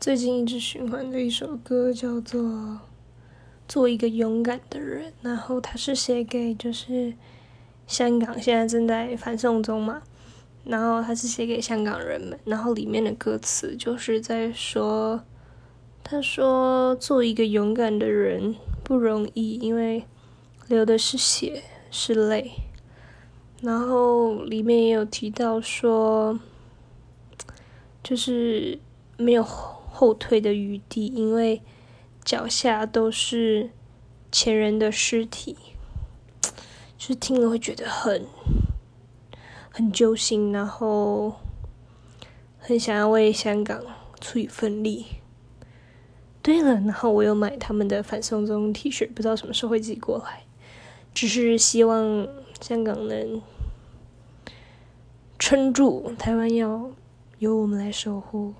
最近一直循环的一首歌叫做《做一个勇敢的人》，然后它是写给就是香港现在正在反送中嘛，然后它是写给香港人们，然后里面的歌词就是在说，他说做一个勇敢的人不容易，因为流的是血是泪，然后里面也有提到说，就是没有。后退的余地，因为脚下都是前人的尸体，就是听了会觉得很很揪心，然后很想要为香港出一份力。对了，然后我又买他们的反送中 T 恤，不知道什么时候会寄过来，只是希望香港能撑住，台湾要由我们来守护。